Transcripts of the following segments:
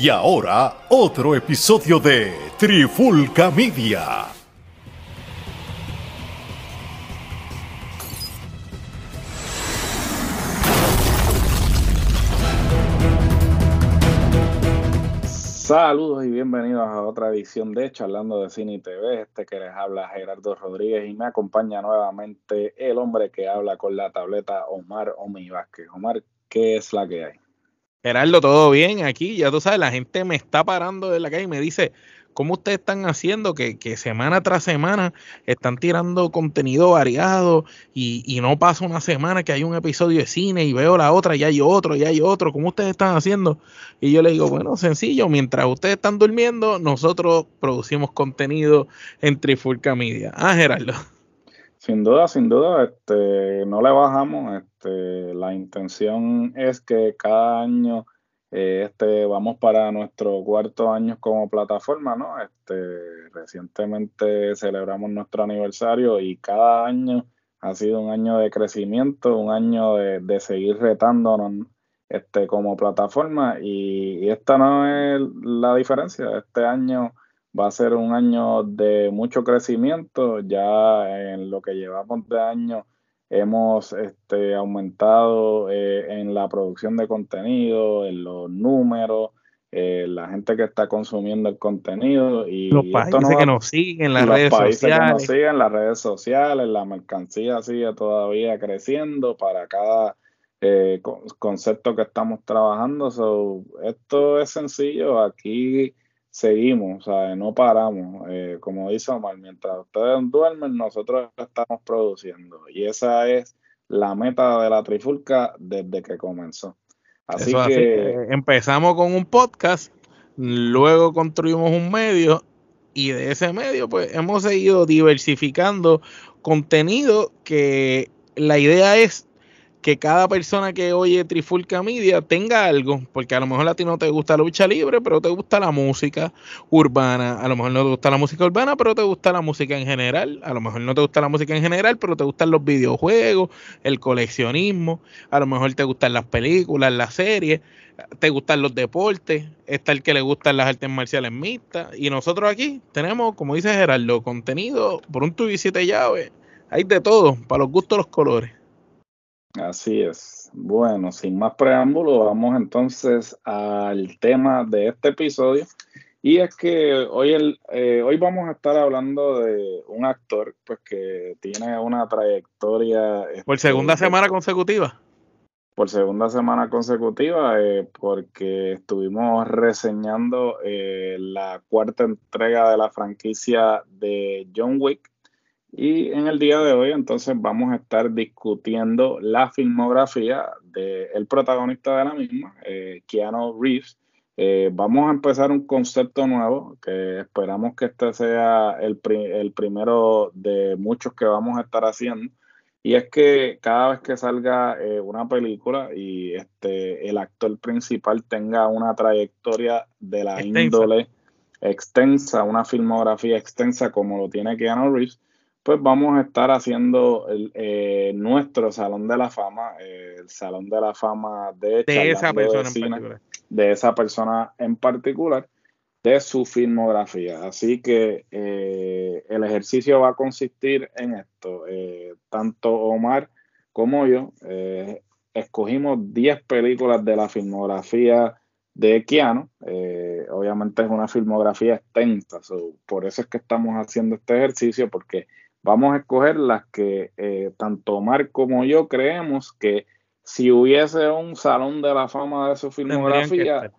Y ahora, otro episodio de Trifulca Media. Saludos y bienvenidos a otra edición de Charlando de Cine y TV. Este que les habla Gerardo Rodríguez y me acompaña nuevamente el hombre que habla con la tableta Omar Omi Vázquez. Omar, ¿qué es la que hay? Gerardo, todo bien aquí. Ya tú sabes, la gente me está parando de la calle y me dice, ¿cómo ustedes están haciendo que, semana tras semana están tirando contenido variado y, no pasa una semana que hay un episodio de cine y veo la otra y hay otro y hay otro? ¿Cómo ustedes están haciendo? Y yo le digo, bueno, sencillo, mientras ustedes están durmiendo, nosotros producimos contenido en Trifulca Media. Ah, Gerardo. Sin duda, sin duda, este, no le bajamos. Este, la intención es que cada año, eh, este, vamos para nuestro cuarto año como plataforma, ¿no? Este, recientemente celebramos nuestro aniversario y cada año ha sido un año de crecimiento, un año de, seguir retándonos este, como plataforma y, y esta no es la diferencia. Este año va a ser un año de mucho crecimiento. Ya en lo que llevamos de año hemos este, aumentado eh, en la producción de contenido, en los números, eh, la gente que está consumiendo el contenido y los países que nos siguen en las redes sociales. Que nos siguen las redes sociales, la mercancía sigue todavía creciendo para cada eh, concepto que estamos trabajando. esto es sencillo, aquí seguimos, o sea, no paramos. Eh, como dice Omar, mientras ustedes duermen, nosotros estamos produciendo. Y esa es la meta de la trifulca desde que comenzó. Así que empezamos con un podcast, luego construimos un medio y de ese medio pues hemos seguido diversificando contenido que la idea es que cada persona que oye Trifulca Media tenga algo, porque a lo mejor a ti no te gusta la lucha libre, pero te gusta la música urbana, a lo mejor no te gusta la música urbana, pero te gusta la música en general, a lo mejor no te gusta la música en general, pero te gustan los videojuegos, el coleccionismo, a lo mejor te gustan las películas, las series, te gustan los deportes, está el que le gustan las artes marciales mixtas, y nosotros aquí tenemos, como dice Gerardo, contenido por un tubo y siete llaves, hay de todo, para los gustos los colores. Así es. Bueno, sin más preámbulo, vamos entonces al tema de este episodio. Y es que hoy, el, eh, hoy vamos a estar hablando de un actor pues que tiene una trayectoria... Por este, segunda semana consecutiva. Por segunda semana consecutiva, eh, porque estuvimos reseñando eh, la cuarta entrega de la franquicia de John Wick y en el día de hoy entonces vamos a estar discutiendo la filmografía del protagonista de la misma, eh, Keanu Reeves. Eh, vamos a empezar un concepto nuevo que esperamos que este sea el, primero de muchos que vamos a estar haciendo. Y es que cada vez que salga eh, una película y este, el actor principal tenga una trayectoria de la índole extensa, una filmografía extensa como lo tiene Keanu Reeves, pues vamos a estar haciendo eh, nuestro Salón de la Fama, eh, el Salón de la Fama de, esa persona en particular. De esa persona en particular, de su filmografía. Así que eh, el ejercicio va a consistir en esto. tanto Omar como yo escogimos 10 películas de la filmografía de Keanu. obviamente es una filmografía extensa, por eso es que estamos haciendo este ejercicio, porque vamos a escoger las que eh, tanto Omar como yo creemos que si hubiese un salón de la fama de su filmografía,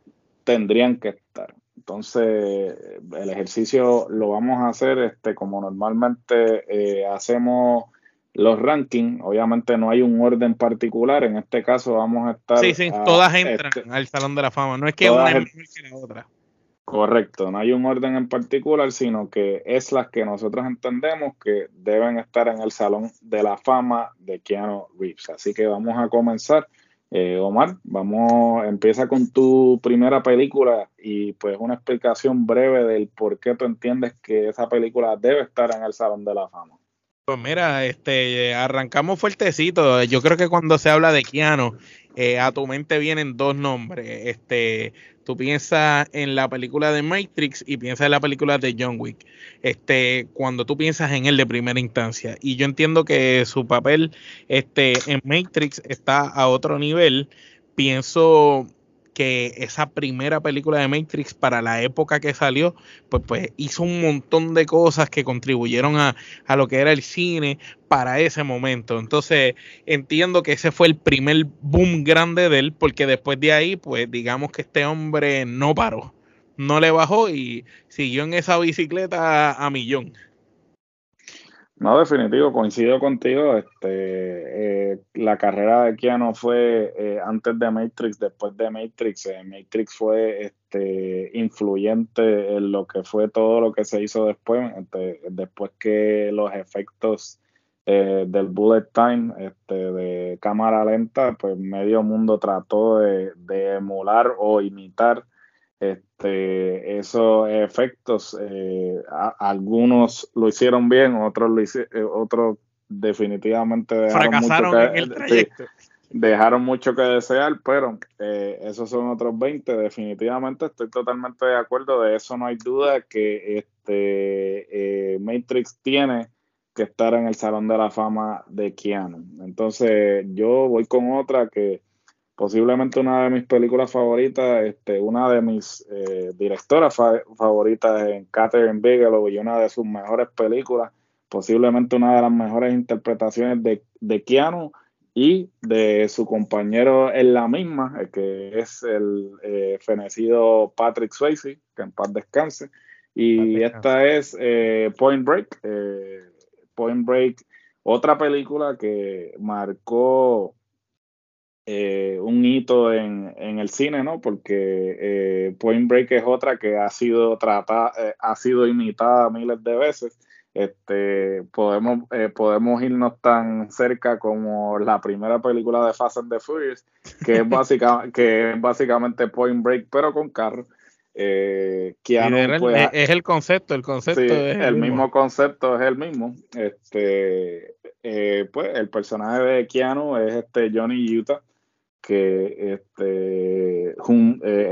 tendrían que estar. Entonces, el ejercicio lo vamos a hacer este, como normalmente eh, hacemos los rankings. Obviamente no hay un orden particular. En este caso vamos a estar. Sí, sí, todas entran este, al Salón de la Fama. No es que una es mejor que la otra. Correcto, no hay un orden en particular, sino que es las que nosotros entendemos que deben estar en el Salón de la Fama de Keanu Reeves. Así que vamos a comenzar. Eh, Omar, vamos, empieza con tu primera película y pues una explicación breve del por qué tú entiendes que esa película debe estar en el Salón de la Fama. Pues mira, este, arrancamos fuertecito. Yo creo que cuando se habla de Keanu, eh, a tu mente vienen dos nombres. Este, tú piensas en la película de Matrix y piensas en la película de John Wick. Este, cuando tú piensas en él de primera instancia. Y yo entiendo que su papel este, en Matrix está a otro nivel. Pienso que esa primera película de Matrix para la época que salió, pues, pues hizo un montón de cosas que contribuyeron a, a, lo que era el cine para ese momento. Entonces entiendo que ese fue el primer boom grande de él, porque después de ahí, pues digamos que este hombre no paró, no le bajó y siguió en esa bicicleta a millón. No, definitivo, coincido contigo. Este, eh, la carrera de Keanu fue eh, antes de Matrix, después de Matrix. Eh, Matrix fue este, influyente en lo que fue todo lo que se hizo después, este, después que los efectos del bullet time, este, de cámara lenta, pues medio mundo trató de, de emular o imitar este, esos efectos, eh, algunos lo hicieron bien, otros lo eh, otros definitivamente dejaron mucho que, dejaron mucho que desear, pero eh, esos son otros 20. Definitivamente estoy totalmente de acuerdo, de eso no hay duda que este Matrix tiene que estar en el Salón de la Fama de Keanu. Entonces yo voy con otra que posiblemente una de mis películas favoritas, este, una de mis eh, directoras favoritas en Catherine Bigelow y una de sus mejores películas, posiblemente una de las mejores interpretaciones de, de Keanu y de su compañero en la misma, que es el eh, fenecido Patrick Swayze, que en paz descanse. Y esta es eh, Point Break. Point Break, otra película que marcó eh, un hito en, el cine, ¿no? Porque eh, Point Break es otra que ha sido tratada, eh, ha sido imitada miles de veces. Este, podemos, podemos irnos tan cerca como la primera película de Fast and the Furious, que es, básica, que es básicamente Point Break, pero con carro. Pues, es el concepto, el concepto es el, mismo. concepto es el mismo. Este, pues el personaje de Keanu es este Johnny Utah, que este, eh,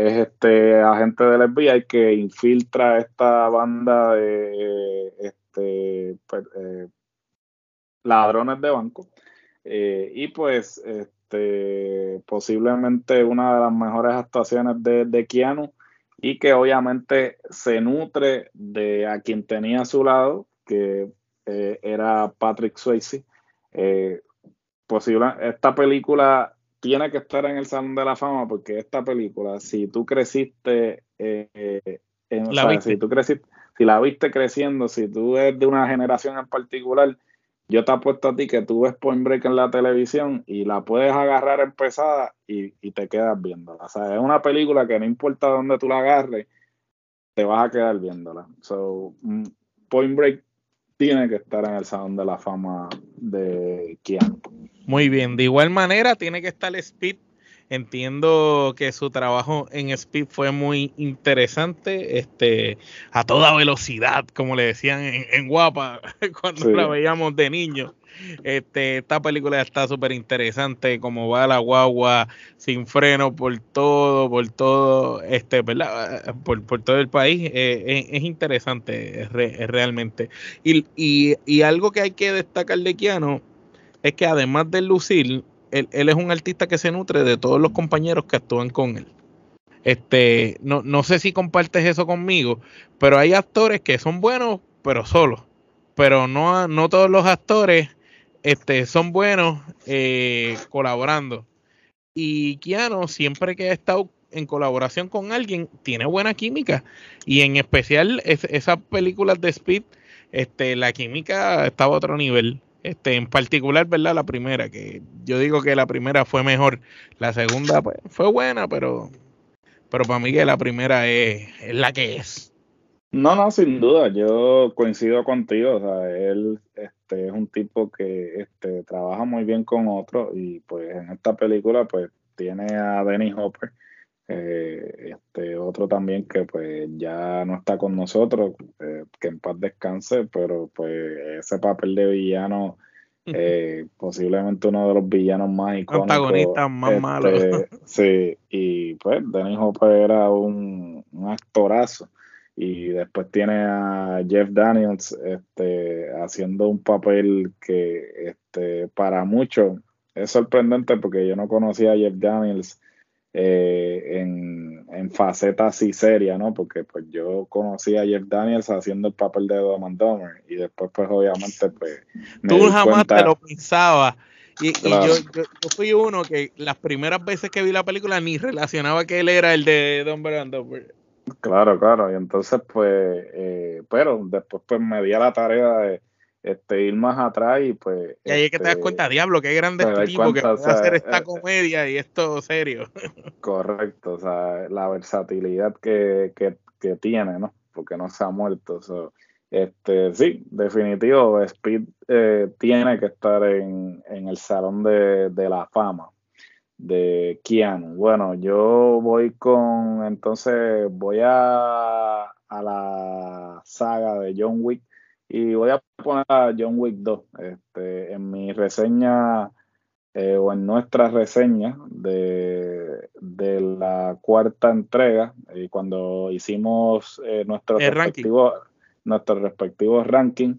es este agente del FBI que infiltra esta banda de este, pues, eh, ladrones de banco. Eh, y pues este, posiblemente una de las mejores actuaciones de, de Keanu y que obviamente se nutre de a quien tenía a su lado, que era Patrick Swayze. posible, esta película tiene que estar en el Salón de la Fama porque esta película, si tú creciste, eh, en, la si tú creciste, si la viste creciendo, si tú eres de una generación en particular, yo te apuesto a ti que tú ves Point Break en la televisión y la puedes agarrar empezada y, y te quedas viéndola. O sea, es una película que no importa dónde tú la agarres, te vas a quedar viéndola. So, mm, Point Break tiene que estar en el Salón de la Fama de Keanu. Muy bien, de igual manera tiene que estar Speed. Entiendo que su trabajo en Speed fue muy interesante, este, a toda velocidad, como le decían en, Guapa cuando la veíamos de niño. Este, esta película está súper interesante, como va la guagua sin freno por todo, por todo, este, ¿verdad? Por, todo el país. Eh, es, interesante, es, realmente. Y, y, y, algo que hay que destacar de Keanu es que además de lucir, él, es un artista que se nutre de todos los compañeros que actúan con él. Este, no, no sé si compartes eso conmigo, pero hay actores que son buenos, pero solos. Pero no, no todos los actores este, son buenos eh, colaborando. Y Keanu, siempre que ha estado en colaboración con alguien, tiene buena química. Y en especial esas películas de Speed, este, la química estaba a otro nivel. Este, en particular, ¿verdad? La primera, que yo digo que la primera fue mejor. La segunda, pues, fue buena, pero, pero para mí que la primera es, la que es. No, no, sin duda, yo coincido contigo, o sea, él este, es un tipo que este, trabaja muy bien con otros y pues en esta película pues tiene a Dennis Hopper, eh, este otro también que pues ya no está con nosotros, eh, que en paz descanse, pero pues ese papel de villano eh, posiblemente uno de los villanos más icónicos. Antagonistas más este, malos. Sí, y pues Dennis Hopper era un, un, actorazo. Y después tiene a Jeff Daniels este, haciendo un papel que este, para muchos es sorprendente porque yo no conocía a Jeff Daniels eh, en, en faceta así seria, ¿no? Porque pues yo conocí a Jeff Daniels haciendo el papel de Dom Dummer y después pues obviamente pues... Tú jamás te lo pensabas. Y, yo, yo, fui uno que las primeras veces que vi la película ni relacionaba que él era el de Dumber and Dumber. Claro, claro, y entonces pues, eh, pero después pues me di a la tarea de este, ir más atrás y pues... Y ahí es que te das este, cuenta, diablo, qué grande este tipo que puede hacer esta eh, comedia y esto serio. Correcto, o sea, la versatilidad que, que, que tiene, ¿no? Porque no se ha muerto. este, sí, definitivo, Speed eh, tiene que estar en, en el salón de, de, la fama de Keanu. Bueno, yo voy con, entonces voy a, a la saga de John Wick y voy a poner a John Wick 2 este, en mi reseña eh, o en nuestra reseña de, de la cuarta entrega, y cuando hicimos eh, respectivos, nuestros respectivos rankings,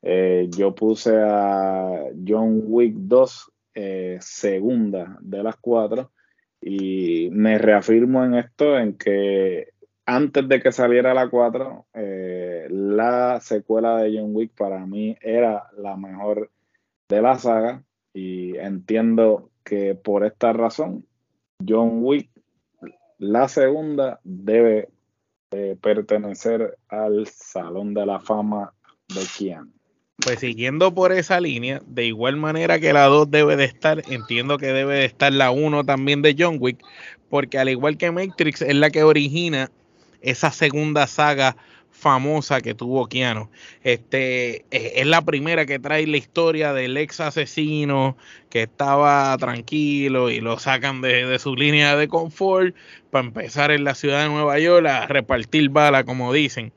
eh, yo puse a John Wick 2 segunda de las cuatro y me reafirmo en esto, en que antes de que saliera la 4, eh, la secuela de John Wick para mí era la mejor de la saga y entiendo que por esta razón John Wick, la segunda, debe eh, pertenecer al Salón de la Fama de Keanu. Pues siguiendo por esa línea, de igual manera que la 2 debe de estar, entiendo que debe de estar la 1 también de John Wick, porque al igual que Matrix es la que origina esa segunda saga famosa que tuvo Keanu. Este es la primera que trae la historia del ex asesino que estaba tranquilo y lo sacan de, su línea de confort para empezar en la ciudad de Nueva York a repartir bala, como dicen.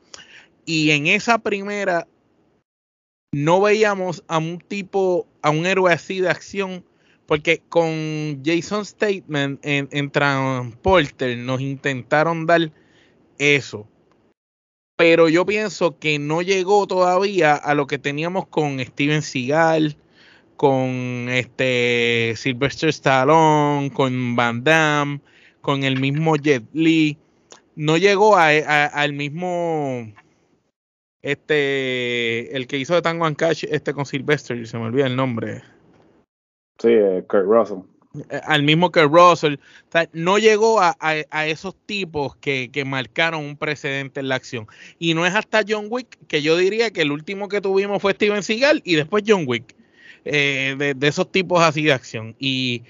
Y en esa primera no veíamos a un tipo, a un héroe así de acción, porque con Jason Statement en, Transporter nos intentaron dar eso. Pero yo pienso que no llegó todavía a lo que teníamos con Steven Seagal, con este Sylvester Stallone, con Van Damme, con el mismo Jet Li. No llegó al mismo este el que hizo de Tango and Cash este con Sylvester, se me olvida el nombre. Sí, eh, Kurt Russell. Eh, al mismo que Russell. no llegó a, esos tipos que, marcaron un precedente en la acción. Y no es hasta John Wick que yo diría que el último que tuvimos fue Steven Seagal y después John Wick. Eh, de, esos tipos así de acción. Y,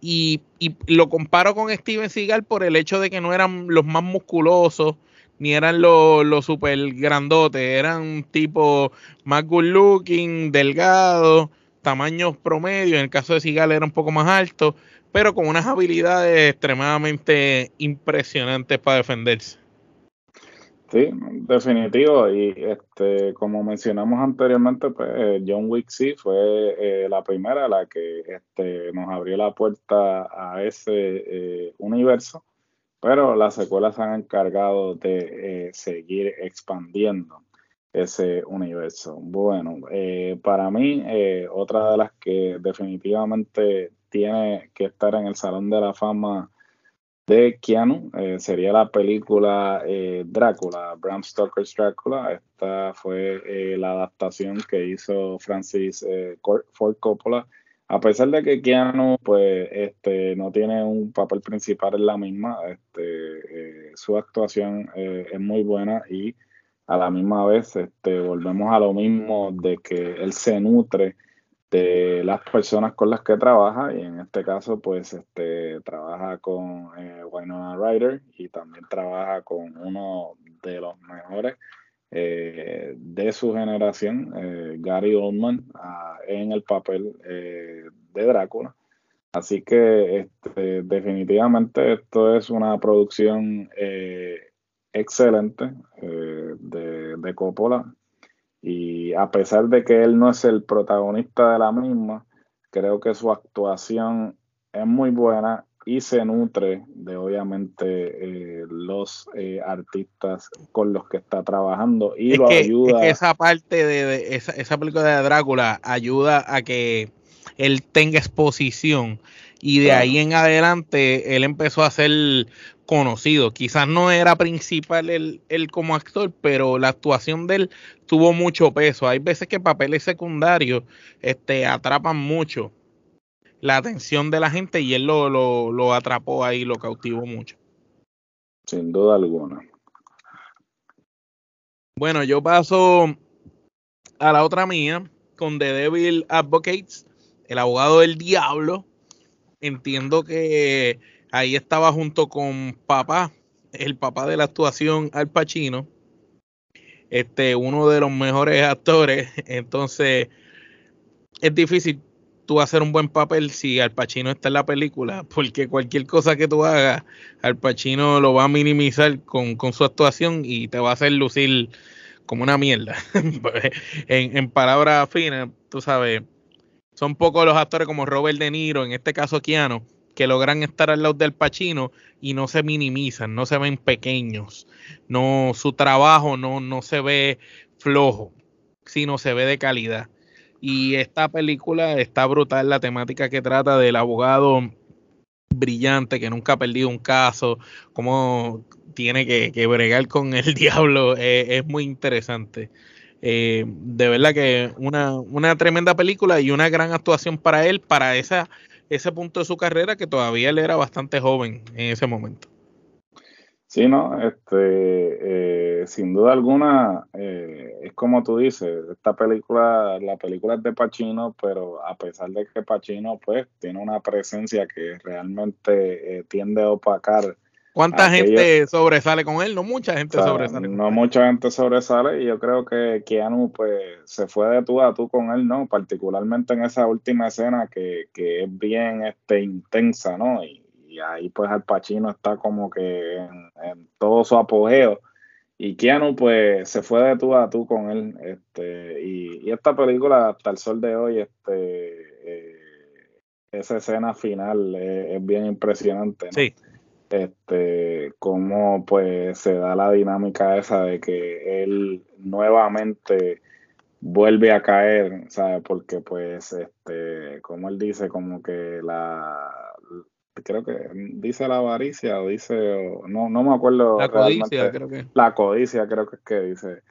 y, lo comparo con Steven Seagal por el hecho de que no eran los más musculosos ni eran los, los super grandotes, eran tipo más good looking, delgado tamaños promedio, en el caso de Sigal era un poco más alto, pero con unas habilidades extremadamente impresionantes para defenderse. Sí, definitivo. Y este, como mencionamos anteriormente, pues John Wick sí fue eh, la primera la que este, nos abrió la puerta a ese eh, universo, pero las secuelas se han encargado de eh, seguir expandiendo ese universo. Bueno, eh, para mí, eh, otra de las que definitivamente tiene que estar en el Salón de la Fama de Keanu sería la película Drácula, Bram Stoker's Drácula. Esta fue la adaptación que hizo Francis Ford Coppola. A pesar de que Keanu pues, este, no tiene un papel principal en la misma, este, su actuación es muy buena y a la misma vez este, volvemos a lo mismo de que él se nutre de las personas con las que trabaja y en este caso pues este, trabaja con eh, Winona Ryder y también trabaja con uno de los mejores eh, de su generación, eh, Gary Oldman, ah, en el papel de Drácula. Así que este, definitivamente esto es una producción excelente eh, de, de, Coppola Y a pesar de que él no es el protagonista de la misma, creo que su actuación es muy buena y se nutre de obviamente eh, los eh, artistas con los que está trabajando y lo ayuda. Es que esa parte de, esa, esa, película de Drácula ayuda a que él tenga exposición y de ahí en adelante él empezó a ser conocido. Quizás no era principal él, como actor, pero la actuación de él tuvo mucho peso. Hay veces que papeles secundarios este, atrapan mucho la atención de la gente y él lo, lo, lo atrapó ahí, lo cautivó mucho. Sin duda alguna. Bueno, yo paso a la otra mía con The Devil Advocates, el abogado del diablo. Entiendo que ahí estaba junto con papá, el papá de la actuación Al Pacino, este, uno de los mejores actores. Entonces, es difícil tú hacer un buen papel si Al Pacino está en la película, porque cualquier cosa que tú hagas, Al Pacino lo va a minimizar con, con su actuación y te va a hacer lucir como una mierda. en, en palabras finas, tú sabes, son pocos los actores como Robert De Niro, en este caso Keanu, que logran estar al lado del Pacino y no se minimizan, no se ven pequeños, no su trabajo no, no se ve flojo, sino se ve de calidad. Y esta película está brutal, la temática que trata del abogado brillante que nunca ha perdido un caso, cómo tiene que, bregar con el diablo, eh, es muy interesante. Eh, de verdad que una, una tremenda película y una gran actuación para él, para esa ese punto de su carrera que todavía él era bastante joven en ese momento. Sí, no, este, eh, sin duda alguna, eh, es como tú dices, esta película, la película es de Pacino, pero a pesar de que Pacino, pues, tiene una presencia que realmente eh, tiende a opacar ¿Cuánta gente sobresale con él? No mucha gente sobresale. No mucha gente sobresale y yo creo que Keanu pues se fue de tú a tú con él, ¿no? Particularmente en esa última escena que, es bien este, intensa, ¿no? Y, ahí pues Al Pacino está como que en, todo su apogeo y Keanu pues se fue de tú a tú con él este y, esta película hasta el sol de hoy este eh, esa escena final es, bien impresionante ¿no? sí este, cómo pues se da la dinámica esa de que él nuevamente vuelve a caer, ¿sabes? Porque pues, este, como él dice, como que la, creo que dice la avaricia o dice, no, no me acuerdo. La codicia, creo que. La codicia, creo que es que dice,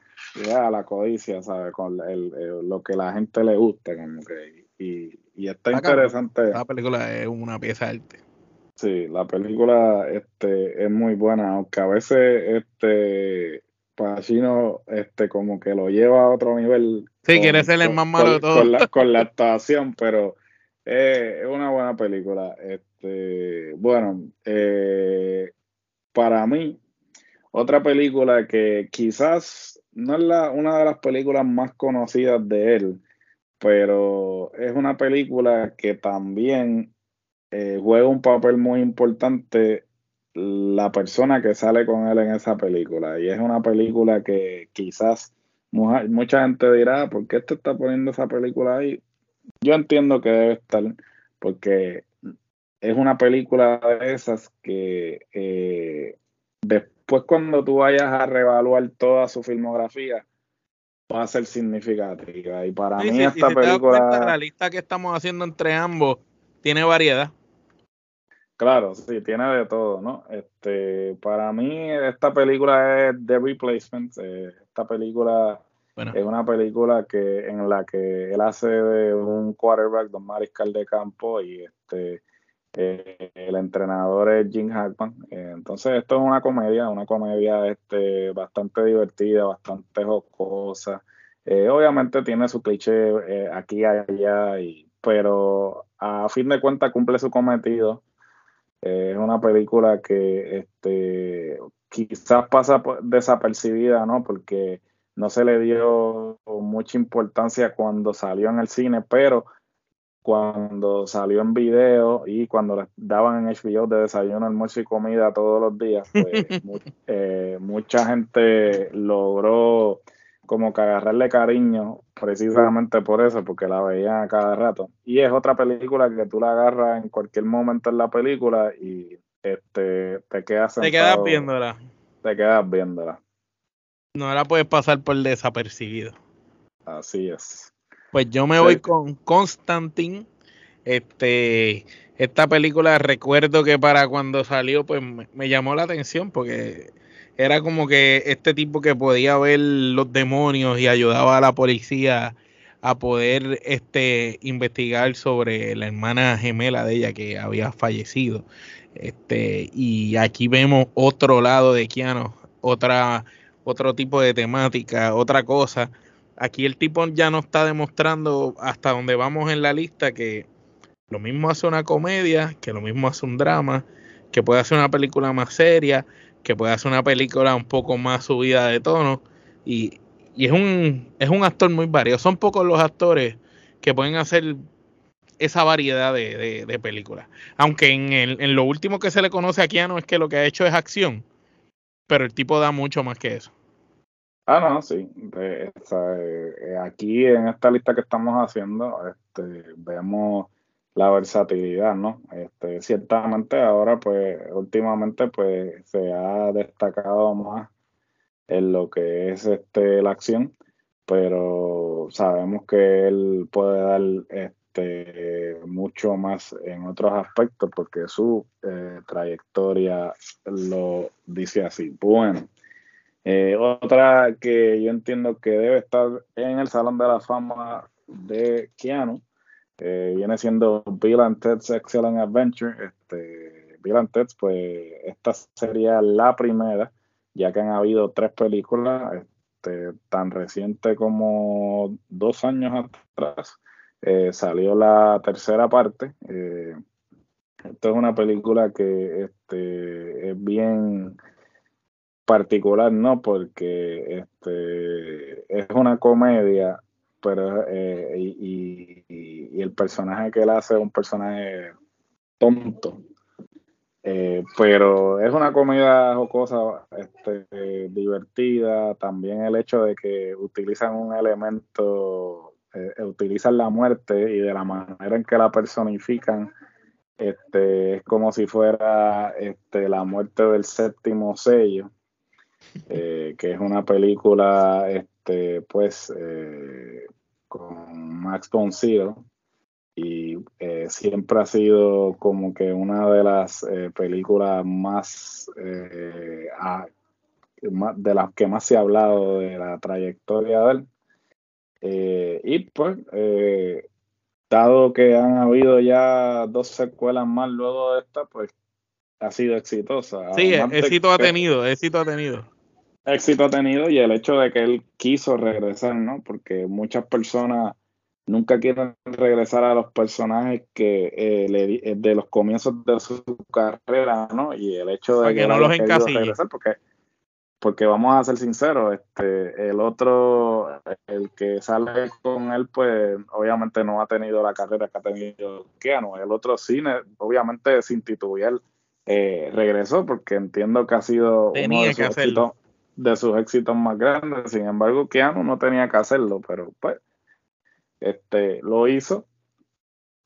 ya, la codicia, ¿sabes? Con el, lo que la gente le gusta, como que, y, y está interesante. La película es una pieza de arte. Sí, la película este, es muy buena, aunque a veces este Pacino este, como que lo lleva a otro nivel. Sí, quiere ser el más malo de todo. Con la, actuación, pero es una buena película. Este, bueno, eh, para mí, otra película que quizás no es la, una de las películas más conocidas de él, pero es una película que también eh, juega un papel muy importante la persona que sale con él en esa película. Y es una película que quizás mucha, gente dirá, ¿por qué te está poniendo esa película ahí? Yo entiendo que debe estar, porque es una película de esas que eh, después cuando tú vayas a reevaluar toda su filmografía, va a ser significativa. Y para mí esta película... la lista que estamos haciendo entre ambos tiene variedad. Claro, sí, tiene de todo, ¿no? Este, para mí esta película es The Replacement. Eh, esta película es una película que en la que él hace de un quarterback, de un mariscal de campo y este eh, el entrenador es Jim Hackman. Eh, entonces esto es una comedia, una comedia este bastante divertida, bastante jocosa. obviamente tiene su cliché aquí y allá, y, pero a fin de cuentas cumple su cometido es una película que este, quizás pasa desapercibida, ¿no? Porque no se le dio mucha importancia cuando salió en el cine, pero cuando salió en video y cuando daban en HBO de desayuno, almuerzo y comida todos los días, pues eh, mucha gente logró como que agarrarle cariño precisamente por eso, porque la veía a cada rato. Y es otra película que tú la agarras en cualquier momento en la película y este, te quedas Te quedas viéndola. Te quedas viéndola. No la puedes pasar por desapercibido. Así es. Pues yo me voy con Constantine. Este, esta película recuerdo que para cuando salió, pues me llamó la atención porque era como que este tipo que podía ver los demonios y ayudaba a la policía a poder este investigar sobre la hermana gemela de ella que había fallecido. Este, y aquí vemos otro lado de Keanu, otra, otro tipo de temática, otra cosa. Aquí el tipo ya nos está demostrando hasta donde vamos en la lista que lo mismo hace una comedia, que lo mismo hace un drama, que puede hacer una película más seria, que puede hacer una película un poco más subida de tono y, es, un, es un actor muy variado. Son pocos los actores que pueden hacer esa variedad de, películas. Aunque en, el, en, lo último que se le conoce a Keanu es que lo que ha hecho es acción, pero el tipo da mucho más que eso. Ah, no, sí. Eh, aquí en esta lista que estamos haciendo, este, vemos la versatilidad, ¿no? Este, ciertamente ahora, pues, últimamente, pues, se ha destacado más en lo que es este la acción, pero sabemos que él puede dar este mucho más en otros aspectos porque su eh, trayectoria lo dice así. Bueno, eh, otra que yo entiendo que debe estar en el Salón de la Fama de Keanu eh, viene siendo Bill and Ted's Excellent Adventure. Este, Bill and Ted's, pues esta sería la primera, ya que han habido tres películas, este, tan reciente como dos años atrás. Eh, salió la tercera parte. Eh, esto es una película que este, es bien particular, ¿no? Porque este, es una comedia pero eh, y, el personaje que él hace es un personaje tonto. Eh, pero es una comedia jocosa, este, divertida. También el hecho de que utilizan un elemento, eh, utilizan la muerte y de la manera en que la personifican, este, es como si fuera este, la muerte del séptimo sello, que es una película este, pues, eh, con Max von y eh, siempre ha sido como que una de las eh, películas más, de las que más se ha hablado de la trayectoria de él. Y pues, dado que han habido ya dos secuelas más luego de esta, pues ha sido exitosa. Sí, éxito ha tenido, éxito ha tenido éxito ha tenido y el hecho de que él quiso regresar, ¿no? Porque muchas personas nunca quieren regresar a los personajes que eh, le, eh, de los comienzos de su carrera, ¿no? Y el hecho de que, no los regresar porque porque vamos a ser sinceros, este el otro el que sale con él pues obviamente no ha tenido la carrera que ha tenido Keanu, el otro cine obviamente sin titubear eh, regresó porque entiendo que ha sido uno de sus éxitos de sus éxitos más grandes. Sin embargo, Keanu no tenía que hacerlo, pero pues este lo hizo.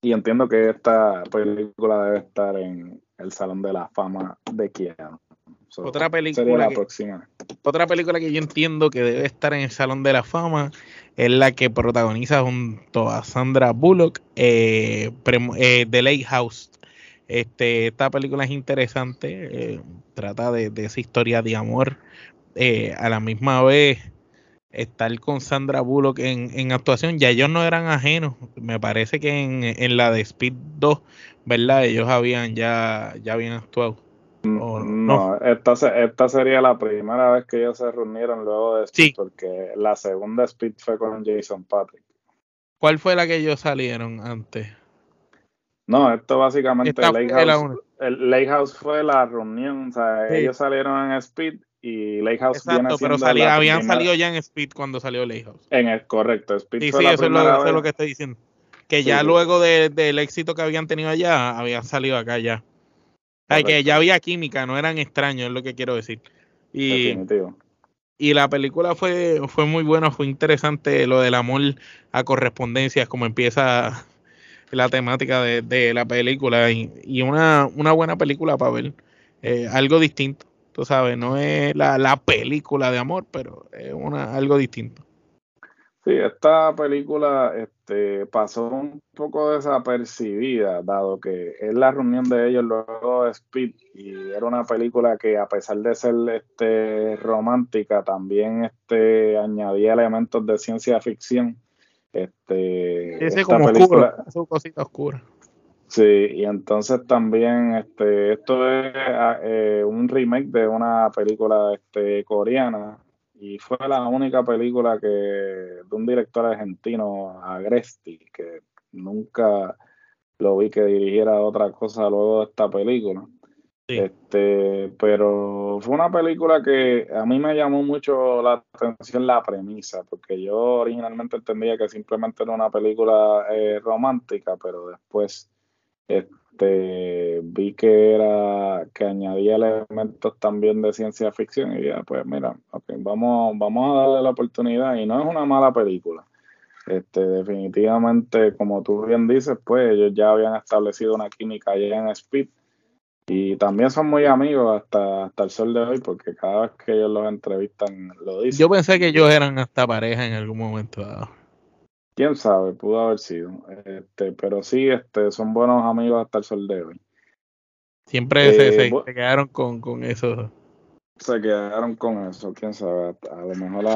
Y entiendo que esta película debe estar en el Salón de la Fama de Keanu. Otra película que, Otra película que yo entiendo que debe estar en el Salón de la Fama es la que protagoniza junto a Sandra Bullock, eh, eh The Lake House. Este, esta película es interesante, eh, trata de, de, esa historia de amor eh, a la misma vez estar con Sandra Bullock en, actuación, ya ellos no eran ajenos, me parece que en, la de Speed 2, ¿verdad? Ellos habían ya, ya habían actuado. Mm, no, Esta, esta sería la primera vez que ellos se reunieron luego de Speed, porque la segunda Speed fue con Jason Patrick. ¿Cuál fue la que ellos salieron antes? No, esto básicamente el Lake House fue la reunión, o sea, ellos salieron en Speed y Lighthouse Exacto, pero salía, habían salido ya en Speed cuando salió Lighthouse. En el correcto, Speed sí, sí, eso, es lo, que estoy diciendo. Que ya luego del éxito que habían tenido allá, habían salido acá ya. Ay, que ya había química, no eran extraños, es lo que quiero decir. Y, y la película fue, fue muy buena, fue interesante lo del amor a correspondencias, como empieza la temática de, la película y, una, una, buena película para ver. Eh, algo distinto, tú sabes, no es la, la película de amor, pero es una, algo distinto. Sí, esta película este, pasó un poco desapercibida, dado que es la reunión de ellos luego de Speed, y era una película que a pesar de ser este, romántica, también este, añadía elementos de ciencia ficción. Este, Ese como película, oscuro, es cosita oscura. Sí, y entonces también este, esto es ah, eh, un remake de una película este, coreana y fue la única película que de un director argentino, Agresti, que nunca lo vi que dirigiera otra cosa luego de esta película. Este, pero fue una película que a mí me llamó mucho la atención la premisa, porque yo originalmente entendía que simplemente era una película eh, romántica, pero después este, este, vi que era que añadía elementos también de ciencia ficción y ya pues mira vamos vamos a darle la oportunidad y no es una mala película. Este definitivamente como tú bien dices pues ellos ya habían establecido una química allá en Speed y también son muy amigos hasta, hasta el sol de hoy porque cada vez que ellos los entrevistan lo dicen. Yo pensé que ellos eran hasta pareja en algún momento dado quién sabe, pudo haber sido. Este, pero sí, este, son buenos amigos hasta el sol de hoy. Siempre se, eh, quedaron con, con, eso. Se quedaron con eso, quién sabe. A lo mejor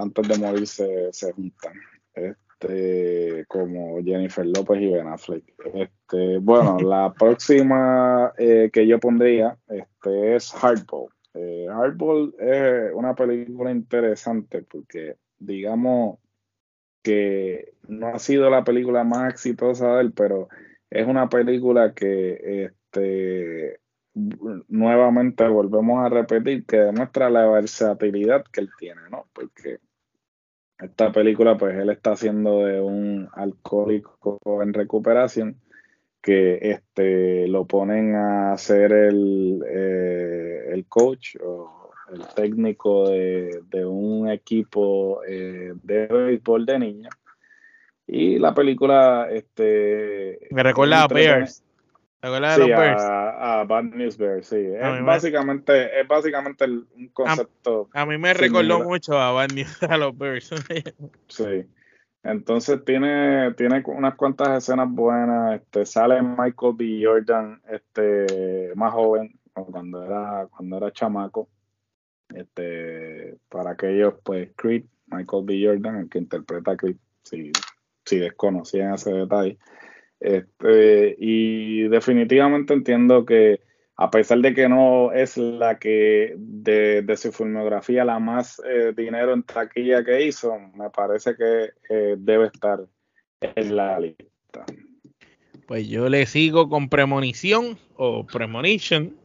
antes de morir se, se, juntan. Este, como Jennifer López y Ben Affleck. Este, bueno, la próxima eh, que yo pondría este, es Hardball. Eh, Hardball es una película interesante porque, digamos, que no ha sido la película más exitosa de él, pero es una película que este, nuevamente volvemos a repetir que demuestra la versatilidad que él tiene, ¿no? Porque esta película, pues él está haciendo de un alcohólico en recuperación que este, lo ponen a ser el, eh, el coach o el técnico de, un equipo eh, de béisbol de niños. Y la película, este... Me recuerda a Bears. ¿Te acuerdas de los Bears? A, Bad News Bears, sí. Es básicamente, es básicamente un concepto. A, mí me recordó mucho a Bad News, a los Bears. sí. Entonces tiene, tiene unas cuantas escenas buenas. Este, sale Michael B. Jordan, este, más joven, cuando era, cuando era chamaco. Este, para aquellos, pues, Creed, Michael B. Jordan, el que interpreta a Creed, si, si desconocían ese detalle. Este, y definitivamente entiendo que a pesar de que no es la que de, de su filmografía la más eh, dinero en taquilla que hizo, me parece que eh, debe estar en la lista. Pues yo le sigo con Premonición o Premonition,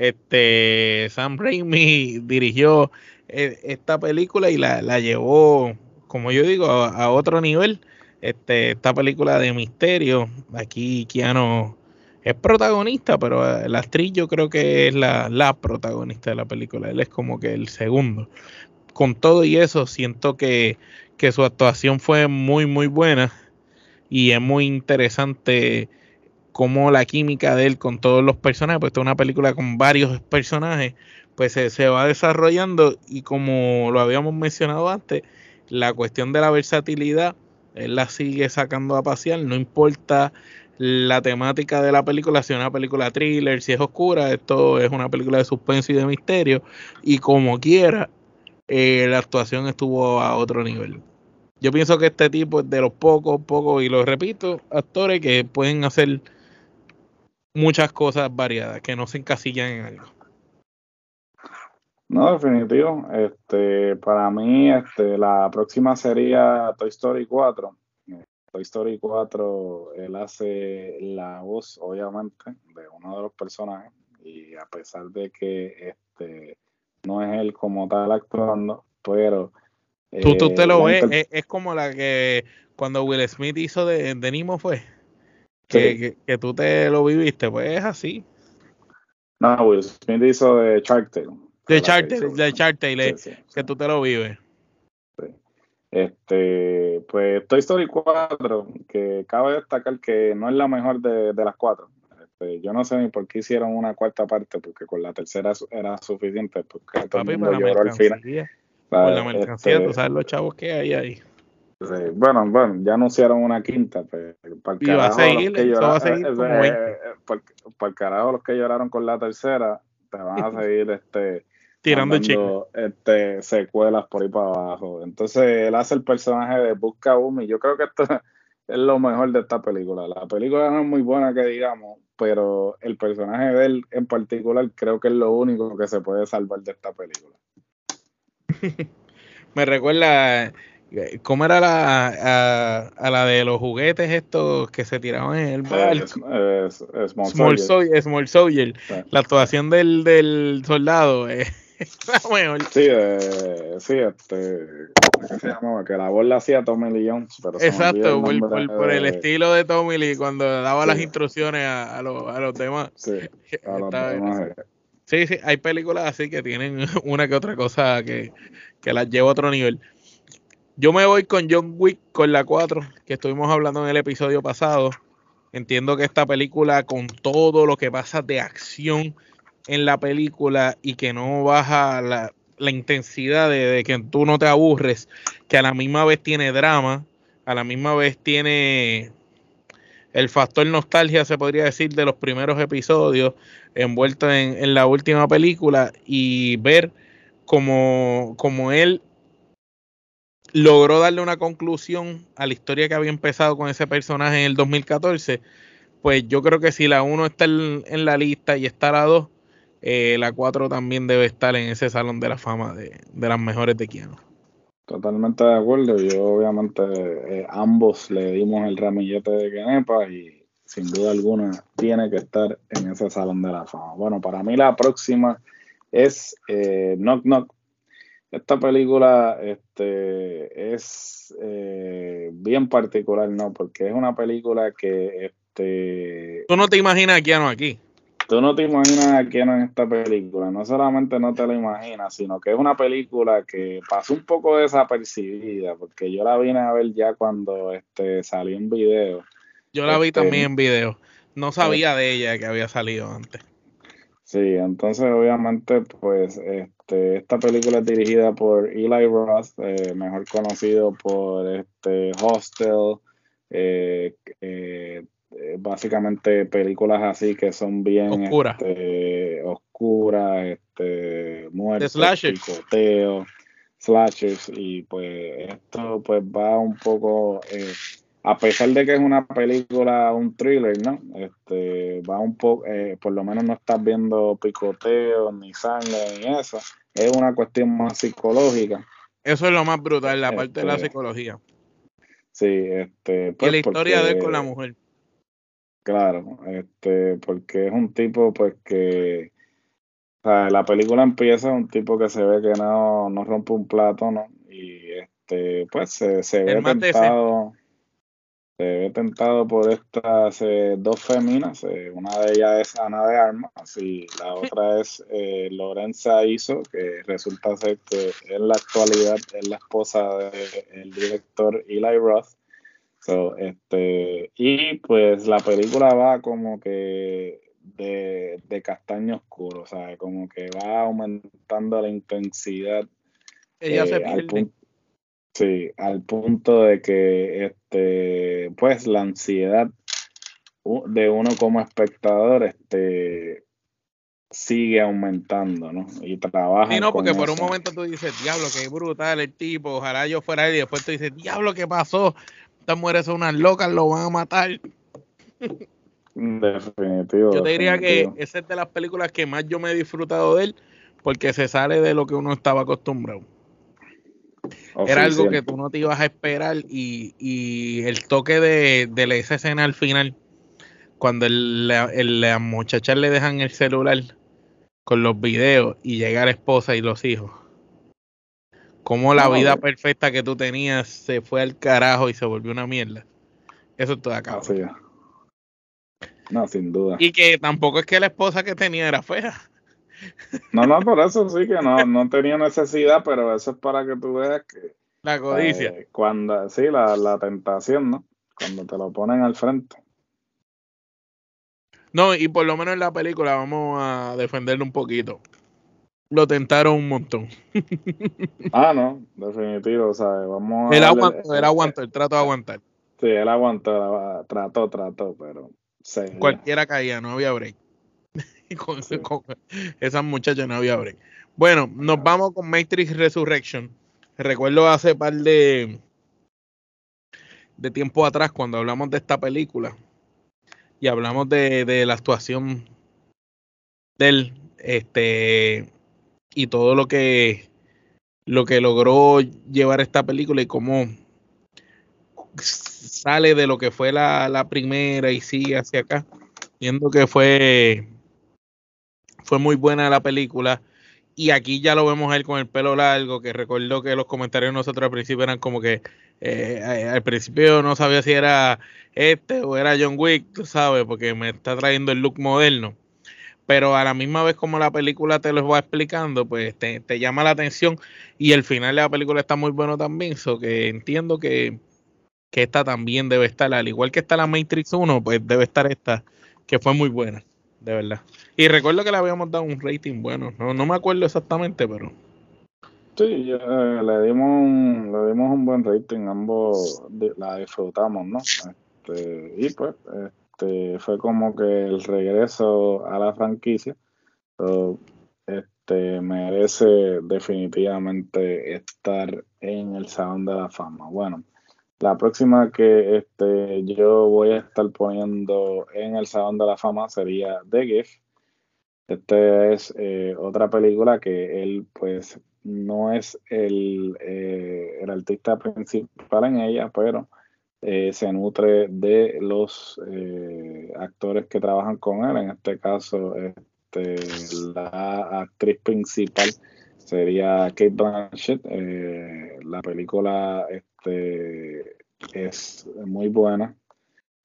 este, Sam Raimi dirigió eh, esta película y la, llevó, como yo digo, a, otro nivel. Este, esta película de misterio, aquí Keanu es protagonista, pero eh, la actriz yo creo que es la, la protagonista de la película. Él es como que el segundo. Con todo y eso, siento que, que su actuación fue muy, muy buena y es muy interesante cómo la química de él con todos los personajes, pues es una película con varios personajes, pues se, va desarrollando y como lo habíamos mencionado antes, la cuestión de la versatilidad, él la sigue sacando a pasear, no importa la temática de la película, si es una película thriller, si es oscura, esto es una película de suspenso y de misterio, y como quiera, eh, la actuación estuvo a otro nivel. Yo pienso que este tipo es de los pocos, pocos, y lo repito, actores que pueden hacer muchas cosas variadas que no se encasillan en algo. No, definitivo. Este, para mí, este, la próxima sería Toy Story 4. Toy Story 4, él hace la voz, obviamente, de uno de los personajes. Y a pesar de que este no es él como tal actuando, pero. Tú, tú te lo eh, ves, es, como la que cuando Will Smith hizo de, de Nimo fue que, tú te lo viviste, pues es así. No, Will Smith hizo de Shark Tale. De Charter, de Charter, que tú te lo vives. Este, pues Toy Story 4, que cabe destacar que no es la mejor de, las cuatro. Este, yo no sé ni por qué hicieron una cuarta parte, porque con la tercera era suficiente, porque todo el mundo lloró al final. Por la mercancía, este, tú sabes los chavos que hay ahí. Bueno, bueno, ya anunciaron una quinta, pero para el carajo, seguir, los que lloraron, eh, eh, carajo los que lloraron con la tercera, te van a seguir este tirando chicos. Este, secuelas por ahí para abajo. Entonces él hace el personaje de Busca y Yo creo que esto es lo mejor de esta película. La película no es muy buena que digamos, pero el personaje de él en particular creo que es lo único que se puede salvar de esta película. Me recuerda ¿Cómo era la, a, la de los juguetes estos que se tiraban en el bar? small, small, Soldier. La actuación del, del soldado. Eh, Sí, eh, sí, este. ¿Qué se llamaba? Que la voz la hacía Tommy Lee Jones. Pero Exacto, por, el estilo de Tommy Lee cuando daba las instrucciones a, a, los, a los demás. Sí, a los demás. Eh. Sí, sí, hay películas así que tienen una que otra cosa que, que las lleva a otro nivel. Yo me voy con John Wick, con la 4, que estuvimos hablando en el episodio pasado. Entiendo que esta película, con todo lo que pasa de acción, en la película y que no baja la, intensidad de, que tú no te aburres, que a la misma vez tiene drama, a la misma vez tiene el factor nostalgia, se podría decir, de los primeros episodios envuelto en, la última película y ver como, como él logró darle una conclusión a la historia que había empezado con ese personaje en el 2014, pues yo creo que si la 1 está en, la lista y está la 2, eh, la 4 también debe estar en ese salón de la fama de, las mejores de Keanu. Totalmente de acuerdo. Yo obviamente eh, ambos le dimos el ramillete de Kenepa y sin duda alguna tiene que estar en ese salón de la fama. Bueno, para mí la próxima es eh, Knock Knock. Esta película este, es bien particular, ¿no? Porque es una película que... Este, Tú no te imaginas a Keanu aquí. Tú no te imaginas a quién en esta película. No solamente no te lo imaginas, sino que es una película que pasó un poco desapercibida, porque yo la vine a ver ya cuando este salió en video. Yo la vi este, también en video. No sabía de ella que había salido antes. Sí, entonces obviamente pues este, esta película es dirigida por Eli Roth, eh, mejor conocido por este Hostel, eh, eh, eh, básicamente películas así que son bien oscuras, este, oscuras, este, muertes, picoteo, slashers y pues esto pues va un poco a pesar de que es una película, un thriller, ¿no? Este, va un poco, eh, por lo menos no estás viendo picoteo, ni sangre, ni eso. Es una cuestión más psicológica. Eso es lo más brutal, la parte de la este, psicología. Sí, este. y pues, la historia de él con la mujer. Claro, este, porque es un tipo pues que o sea, la película empieza un tipo que se ve que no, no rompe un plato, ¿no? Y este, pues se, se ve tentado, se ve tentado por estas eh, dos féminas, eh, una de ellas es Ana de Armas y la otra es eh, Lorenza Iso, que resulta ser que en la actualidad es la esposa del director Eli Roth So, este, y pues la película va como que de, de castaño oscuro, o sea, como que va aumentando la intensidad. Ella se eh, punto, sí, al punto de que este, pues la ansiedad de uno como espectador este sigue aumentando, ¿no? Y trabaja. Sí, no, porque por un momento tú dices, diablo, qué brutal el tipo, ojalá yo fuera él, y después tú dices, diablo, ¿qué pasó? estas mujeres son unas locas, lo van a matar. Definitivo. Yo te diría que esa es de las películas que más yo me he disfrutado de él, porque se sale de lo que uno estaba acostumbrado. Era algo que tú no te ibas a esperar y, el toque de, de esa escena al final, cuando las muchachas le dejan el celular con los videos y llega la esposa y los hijos cómo la vida perfecta que tú tenías se fue al carajo y se volvió una mierda. Eso es todo acá. No, sin duda. Y que tampoco es que la esposa que tenía era fea. No, no, por eso sí que no, no tenía necesidad, pero eso es para que tú veas que... La codicia. Eh, cuando, sí, la, la tentación, ¿no? Cuando te lo ponen al frente. No, y por lo menos en la película vamos a defenderlo un poquito. Lo tentaron un montón. ah, no, definitivo, ¿sabes? Vamos él aguantó, él aguantó, él trató de aguantar. Sí, él aguantó, trató, trató, pero... Cualquiera caía, no había break. con, esas muchachas no había break. Bueno, nos vamos con Matrix Resurrection. Recuerdo hace par de, de tiempo atrás cuando hablamos de esta película y hablamos de, de la actuación del este y todo lo que lo que logró llevar esta película y cómo sale de lo que fue la, la primera y sigue hacia acá viendo que fue fue muy buena la película. Y aquí ya lo vemos él con el pelo largo, que recuerdo que los comentarios nosotros al principio eran como que eh, al principio no sabía si era este o era John Wick, tú sabes, porque me está trayendo el look moderno. Pero a la misma vez como la película te lo va explicando, pues te, llama la atención y el final de la película está muy bueno también, so que entiendo que, que esta también debe estar, al igual que está la Matrix 1, pues debe estar esta, que fue muy buena de verdad. Y recuerdo que le habíamos dado un rating bueno, no, no me acuerdo exactamente, pero... Sí, eh, le, dimos un, le dimos un buen rating, ambos la disfrutamos, ¿no? Este, y pues este, fue como que el regreso a la franquicia este, merece definitivamente estar en el Salón de la Fama. Bueno, la próxima que este, yo voy a estar poniendo en el Salón de la Fama sería The Gift. Esta es eh, otra película que él, pues, no es el, eh, el artista principal en ella, pero eh, se nutre de los actores que trabajan con él. En este caso, este, la actriz principal sería Kate Blanchett. la película este, es muy buena.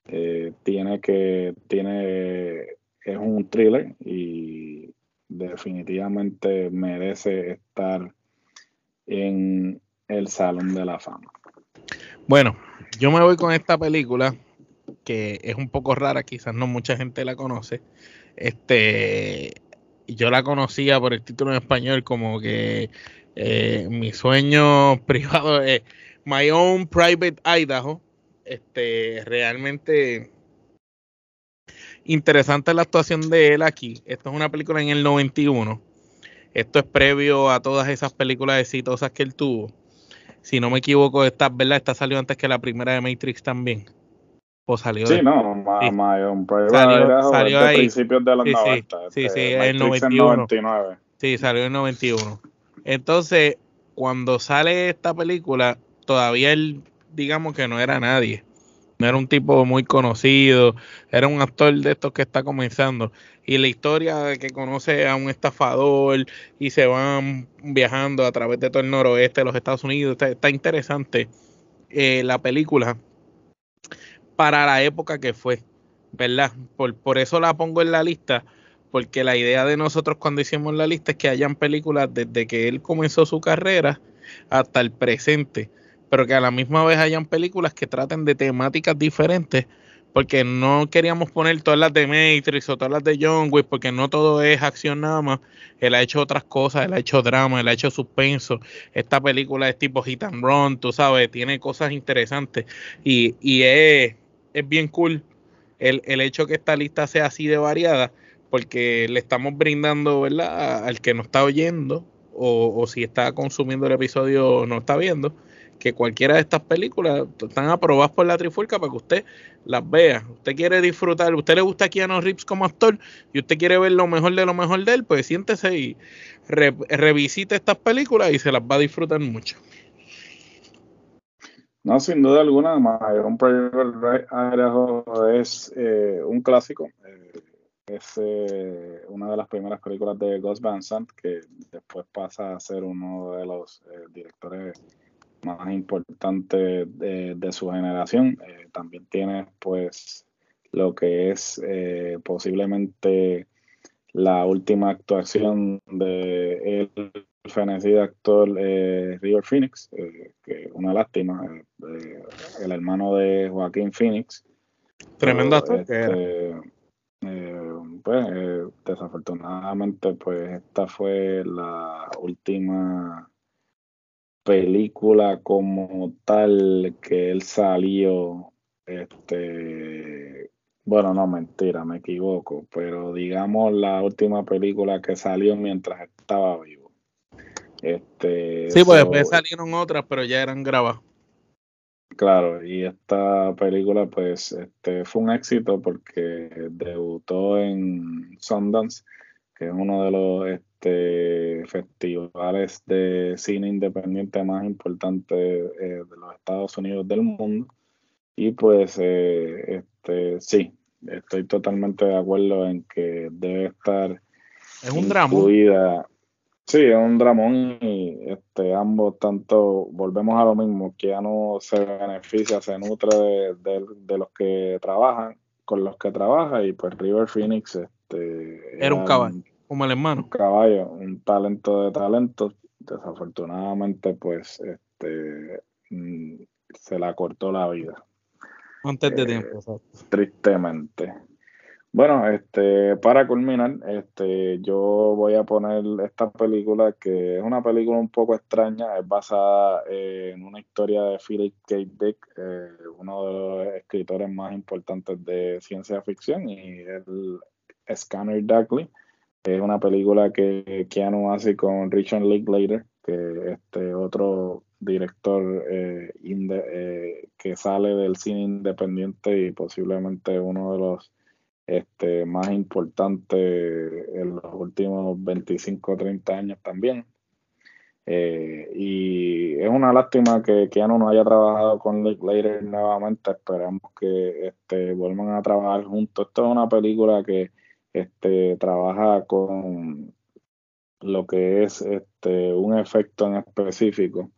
Eh, tiene que, tiene, es un thriller y definitivamente merece estar en el Salón de la Fama. Bueno, yo me voy con esta película que es un poco rara, quizás no mucha gente la conoce. Este, yo la conocía por el título en español como que eh, mi sueño privado es My Own Private Idaho. Este, realmente interesante la actuación de él aquí. Esto es una película en el 91. Esto es previo a todas esas películas exitosas que él tuvo. Si no me equivoco, esta, ¿verdad? Esta salió antes que la primera de Matrix también. O salió Sí, no, My, Own Private Idaho salió ahí. principios de los sí, 90. Sí, sí, en el 91. Sí, salió en el 91. Entonces, cuando sale esta película, todavía él, digamos que no era nadie. No era un tipo muy conocido, era un actor de estos que está comenzando. Y la historia de que conoce a un estafador y se van viajando a través de todo el noroeste de los Estados Unidos, está, interesante eh, la película para la época que fue, ¿verdad? Por, por eso la pongo en la lista, porque la idea de nosotros cuando hicimos la lista es que hayan películas desde que él comenzó su carrera hasta el presente pero que a la misma vez hayan películas que traten de temáticas diferentes, porque no queríamos poner todas las de Matrix o todas las de John Wick, porque no todo es acción nada más. Él ha hecho otras cosas, él ha hecho drama, él ha hecho suspenso. Esta película es tipo hit and run, tú sabes, tiene cosas interesantes y, y es, es bien cool el, el hecho que esta lista sea así de variada, porque le estamos brindando, ¿verdad?, al que nos está oyendo o, o si está consumiendo el episodio no está viendo, que cualquiera de estas películas están aprobadas por la Trifulca para que usted las vea. Usted quiere disfrutar, usted le gusta a Keanu Reeves como actor y usted quiere ver lo mejor de lo mejor de él, pues siéntese y revisite estas películas y se las va a disfrutar mucho. No, sin duda alguna, un Private es eh, un clásico. Eh, es eh, una de las primeras películas de Gus Van Sant, que después pasa a ser uno de los directores más importante de, su generación. Eh, también tiene pues lo que es eh, posiblemente la última actuación de el fenecido actor eh, River Phoenix, eh, que una lástima, eh, el hermano de Joaquín Phoenix. Tremendo actor este, pues desafortunadamente pues esta fue la última película como tal que él salió este bueno, no, mentira, me equivoco, pero digamos la última película que salió mientras estaba vivo. Este, sí, pues después salieron otras, pero ya eran grabadas. Claro, y esta película pues este, fue un éxito porque debutó en Sundance, que es uno de los este, festivales de cine independiente más importantes eh, de los Estados Unidos del mundo. Y pues eh, este, sí, estoy totalmente de acuerdo en que debe estar es un incluida. Sí, es un dramón y este, ambos tanto, volvemos a lo mismo, que ya no se beneficia, se nutre de, los que trabajan, con los que trabaja y pues River Phoenix este, era un caballo, como el hermano. Un caballo, un talento de talento, desafortunadamente pues este, mm, se la cortó la vida. Antes de eh, tiempo, Tristemente. Bueno, este, para culminar, este, yo voy a poner esta película que es una película un poco extraña, es basada en una historia de Philip K. Dick, eh, uno de los escritores más importantes de ciencia ficción, y el Scanner Darkly. Es una película que Keanu hace con Richard Linklater, que este otro director eh, eh, que sale del cine independiente y posiblemente uno de los este, más importantes en los últimos 25 o 30 años también. Eh, y es una lástima que Keanu no haya trabajado con Later nuevamente. Esperamos que este, vuelvan a trabajar juntos. Esto es una película que este, trabaja con lo que es este, un efecto en específico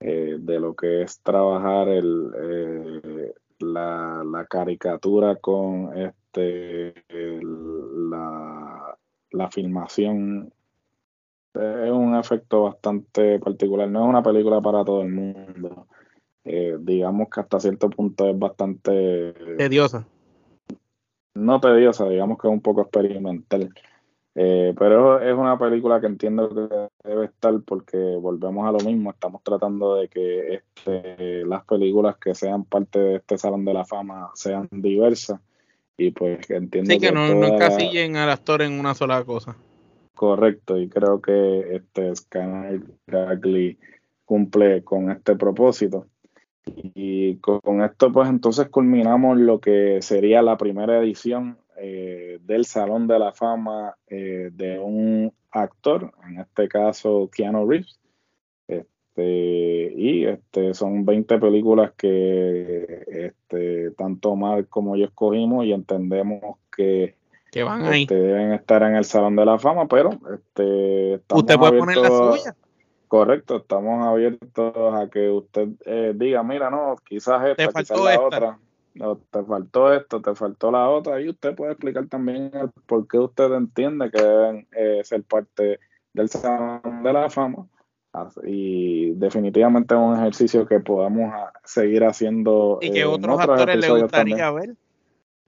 eh, de lo que es trabajar el, eh, la, caricatura con este la, la filmación es un efecto bastante particular. No es una película para todo el mundo. Eh, digamos que hasta cierto punto es bastante tediosa. No tediosa digamos que es un poco experimental. Eh, pero es una película que entiendo que debe estar porque volvemos a lo mismo, estamos tratando de que este, las películas que sean parte de este Salón de la Fama sean diversas y pues entiendo sí, que, no, no encasillen al actor en una sola cosa. Correcto, y creo que este Scanner Gagley cumple con este propósito. Y con esto pues entonces culminamos lo que sería la primera edición eh, del Salón de la Fama eh, de un actor, en este caso Keanu Reeves. Este, y este, son 20 películas que este, tanto Mark como yo escogimos y entendemos que, van ahí. Este, deben estar en el Salón de la Fama, pero este, usted puede poner la suya. Correcto, estamos abiertos a que usted eh, diga, mira, no, quizás esta, quizás la otra te faltó esto, te faltó la otra, y usted puede explicar también por qué usted entiende que deben eh, ser parte del Salón de la Fama. Y definitivamente es un ejercicio que podamos seguir haciendo. Y que otros, actores le gustaría ver.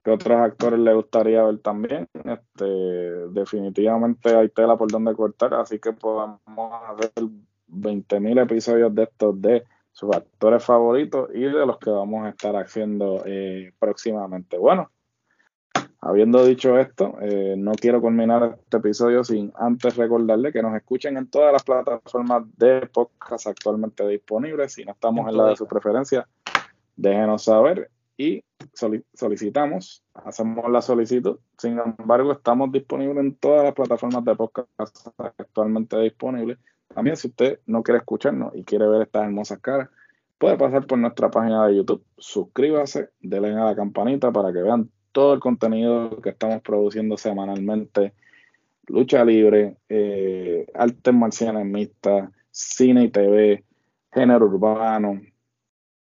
Que otros actores le gustaría ver también. Este, definitivamente hay tela por donde cortar, así que podemos hacer 20.000 episodios de estos de sus actores favoritos y de los que vamos a estar haciendo eh, próximamente. Bueno, habiendo dicho esto, eh, no quiero culminar este episodio sin antes recordarle que nos escuchen en todas las plataformas de podcast actualmente disponibles. Si no estamos en la de su preferencia, déjenos saber y solicitamos, hacemos la solicitud. Sin embargo, estamos disponibles en todas las plataformas de podcast actualmente disponibles también si usted no quiere escucharnos y quiere ver estas hermosas caras, puede pasar por nuestra página de YouTube, suscríbase, denle a la campanita para que vean todo el contenido que estamos produciendo semanalmente, lucha libre, eh, artes marciales mixtas, cine y TV, género urbano,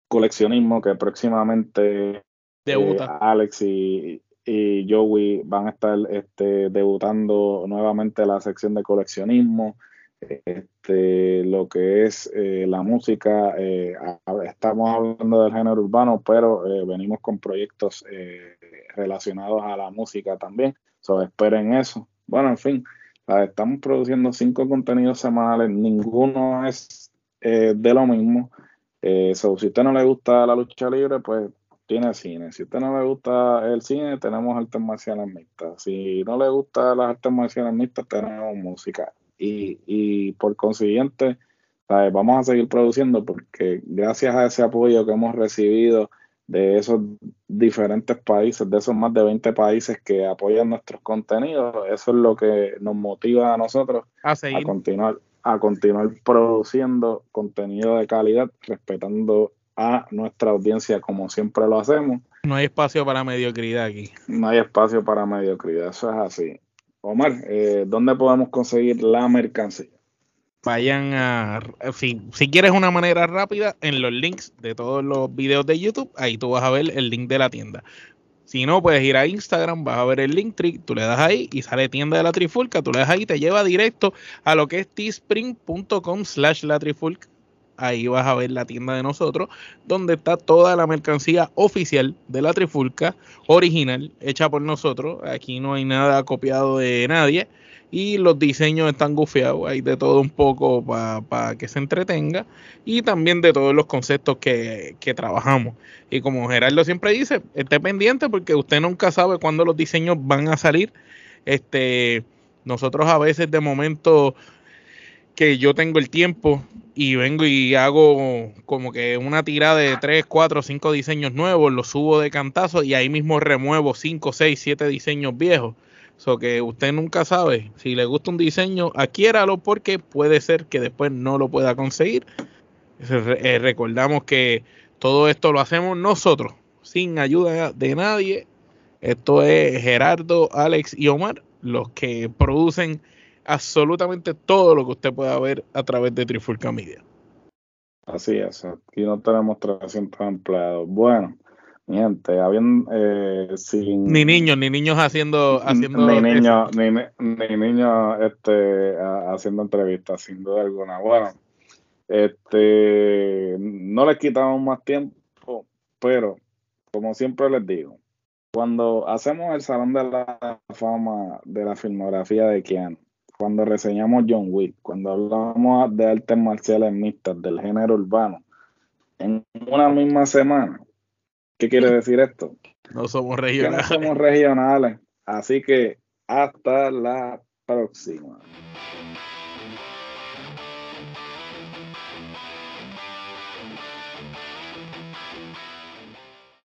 coleccionismo que próximamente eh, Alex y, y Joey van a estar este, debutando nuevamente la sección de coleccionismo. Este, lo que es eh, la música, eh, estamos hablando del género urbano, pero eh, venimos con proyectos relacionados a la música también. So, esperen eso. Bueno, en fin, estamos produciendo cinco contenidos semanales, ninguno es de lo mismo. So, si a usted no le gusta la lucha libre, pues tiene cine. Si a usted no le gusta el cine, tenemos artes marciales mixtas. Si no le gusta las artes marciales mixtas, tenemos música. Y, y por consiguiente, vamos a seguir produciendo porque gracias a ese apoyo que hemos recibido de esos diferentes países, de esos más de 20 países que apoyan nuestros contenidos, eso es lo que nos motiva a nosotros a, a continuar a continuar produciendo contenido de calidad, respetando a nuestra audiencia como siempre lo hacemos. No hay espacio para mediocridad aquí. No hay espacio para mediocridad, eso es así. Omar, eh, ¿dónde podemos conseguir la mercancía? Vayan a, si, si quieres una manera rápida, en los links de todos los videos de YouTube, ahí tú vas a ver el link de la tienda. Si no, puedes ir a Instagram, vas a ver el link tú le das ahí y sale tienda de la trifulca, tú le das ahí, te lleva directo a lo que es teespring.com slash la trifulca ahí vas a ver la tienda de nosotros, donde está toda la mercancía oficial de la Trifulca, original, hecha por nosotros. Aquí no hay nada copiado de nadie. Y los diseños están gufeados, hay de todo un poco para que se entretenga. Y también de todos los conceptos que, que trabajamos. Y como Gerardo siempre dice, esté pendiente porque usted nunca sabe cuándo los diseños van a salir. Este, nosotros a veces de momento que yo tengo el tiempo y vengo y hago como que una tirada de 3, 4, 5 diseños nuevos, los subo de cantazo y ahí mismo remuevo 5, 6, 7 diseños viejos. So que usted nunca sabe, si le gusta un diseño, adquiéralo porque puede ser que después no lo pueda conseguir. Eh, recordamos que todo esto lo hacemos nosotros, sin ayuda de nadie. Esto es Gerardo, Alex y Omar, los que producen absolutamente todo lo que usted pueda ver a través de Trifulca Media. Así es, aquí no tenemos 300 empleados. Bueno, mi gente, habían eh, sin... Ni niños, ni niños haciendo... haciendo ni niños, ni, ni, niños este, haciendo entrevistas, sin duda alguna. Bueno, este, no les quitamos más tiempo, pero como siempre les digo, cuando hacemos el Salón de la Fama de la filmografía de Keanu, cuando reseñamos John Wick, cuando hablamos de artes marciales mixtas del género urbano, en una misma semana, ¿qué quiere decir esto? No somos regionales. no somos regionales. Así que hasta la próxima.